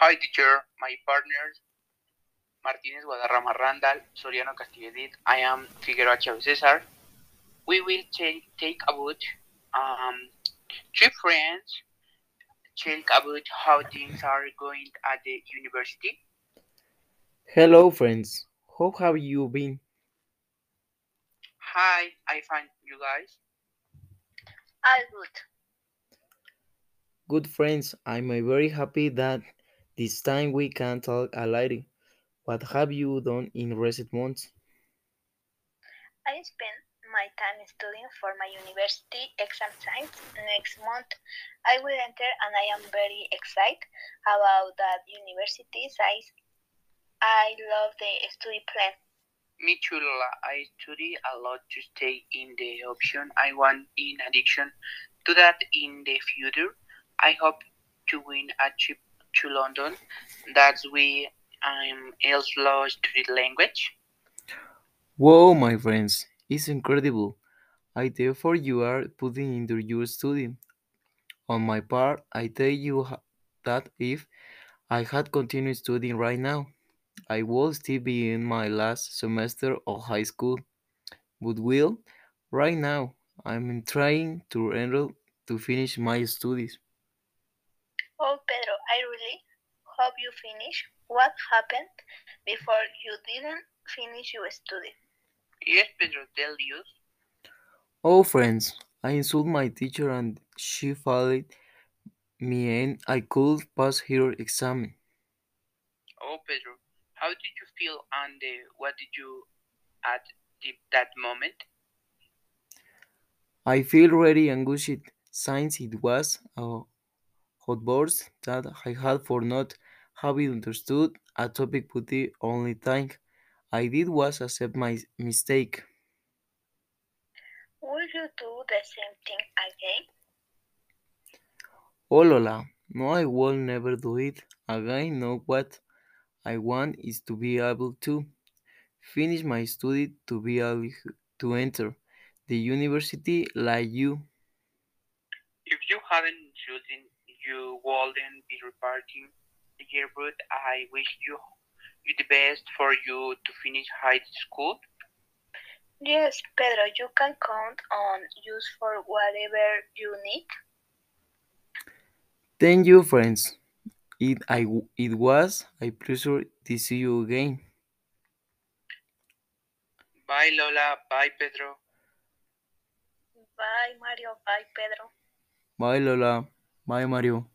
Hi teacher, my partners Martinez Guadarrama Randall, Soriano Castilledet, I am Figueroa Chavez Cesar. We will take, take about um, three friends talk about how things are going at the university. Hello, friends. How have you been? Hi, I find you guys. All good. Good friends, I'm very happy that this time we can talk a little. What have you done in recent months? I spend my time studying for my university exam science next month. I will enter and I am very excited about that university size. I love the study plan. Me too, Lola. I study a lot to stay in the option I want in addition to that in the future. I hope to win a trip to London. That's where I'm also study language. Whoa, my friends, it's incredible. I therefore you are putting into your study. On my part, I tell you that if I had continued studying right now, I would still be in my last semester of high school. But will, right now, I'm trying to enroll to finish my studies. Pedro, I really hope you finish. What happened before you didn't finish your study? Yes, Pedro, tell you. Oh, friends, I insulted my teacher and she failed me and I could pass her exam. Oh, Pedro, how did you feel and uh, what did you at the, that moment? I feel really anxious since it was a outburst that I had for not having understood a topic but the only thing I did was accept my mistake. Will you do the same thing again? Oh Lola, no I will never do it again. No what I want is to be able to finish my study to be able to enter the university like you. If you haven't chosen, you wouldn't be reporting the year, but I wish you you the best for you to finish high school. Yes, Pedro, you can count on us for whatever you need. Thank you, friends. It I it was a pleasure to see you again. Bye, Lola. Bye, Pedro. Bye, Mario. Bye, Pedro. Bye Lola. Bye Mario.